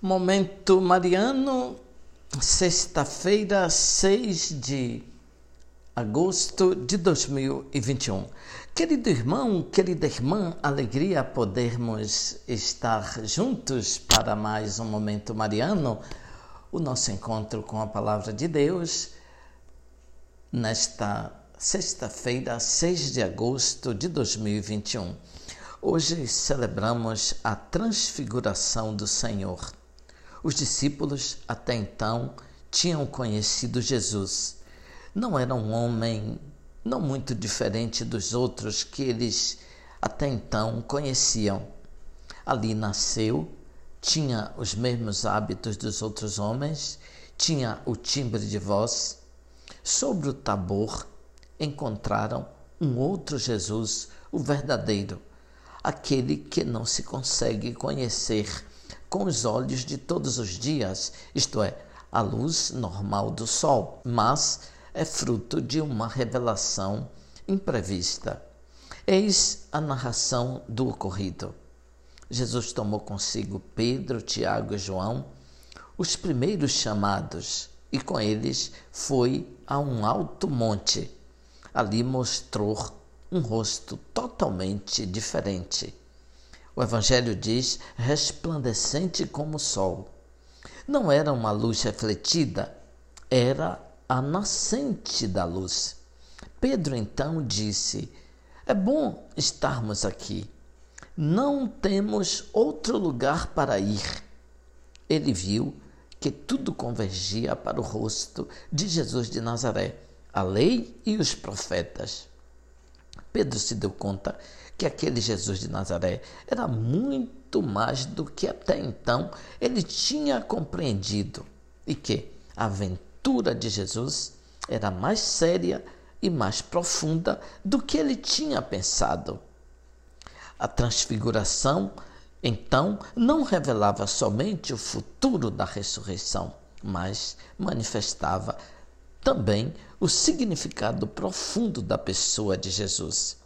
Momento Mariano, sexta-feira, 6 de agosto de 2021. Querido irmão, querida irmã, alegria podermos estar juntos para mais um Momento Mariano, o nosso encontro com a Palavra de Deus, nesta sexta-feira, 6 de agosto de 2021. Hoje celebramos a transfiguração do Senhor. Os discípulos até então tinham conhecido Jesus. Não era um homem não muito diferente dos outros que eles até então conheciam. Ali nasceu, tinha os mesmos hábitos dos outros homens, tinha o timbre de voz. Sobre o Tabor encontraram um outro Jesus, o verdadeiro, aquele que não se consegue conhecer com os olhos de todos os dias, isto é, a luz normal do sol, mas é fruto de uma revelação imprevista. Eis a narração do ocorrido. Jesus tomou consigo Pedro, Tiago e João, os primeiros chamados, e com eles foi a um alto monte. Ali mostrou um rosto totalmente diferente o Evangelho diz resplandecente como o sol. Não era uma luz refletida, era a nascente da luz. Pedro então disse: É bom estarmos aqui. Não temos outro lugar para ir. Ele viu que tudo convergia para o rosto de Jesus de Nazaré, a lei e os profetas. Pedro se deu conta que aquele Jesus de Nazaré era muito mais do que até então ele tinha compreendido e que a aventura de Jesus era mais séria e mais profunda do que ele tinha pensado. A transfiguração, então, não revelava somente o futuro da ressurreição, mas manifestava também o significado profundo da pessoa de Jesus.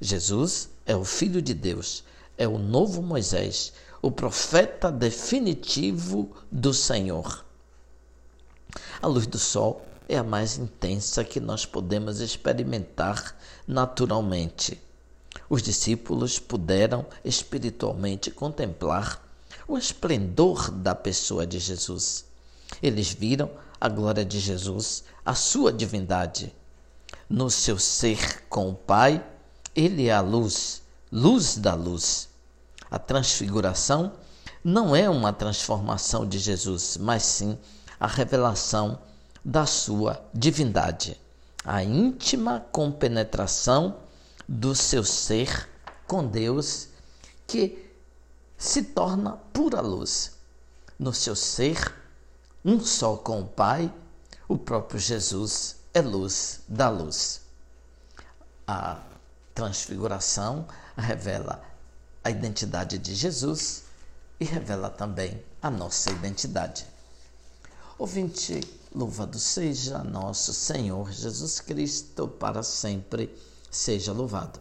Jesus é o Filho de Deus, é o novo Moisés, o profeta definitivo do Senhor. A luz do sol é a mais intensa que nós podemos experimentar naturalmente. Os discípulos puderam espiritualmente contemplar o esplendor da pessoa de Jesus. Eles viram a glória de Jesus, a sua divindade. No seu ser com o Pai, ele é a luz, luz da luz. A transfiguração não é uma transformação de Jesus, mas sim a revelação da sua divindade, a íntima compenetração do seu ser com Deus, que se torna pura luz. No seu ser, um só com o Pai, o próprio Jesus é luz da luz. A transfiguração revela a identidade de Jesus e revela também a nossa identidade. Ouvinte, louvado seja nosso Senhor Jesus Cristo, para sempre seja louvado.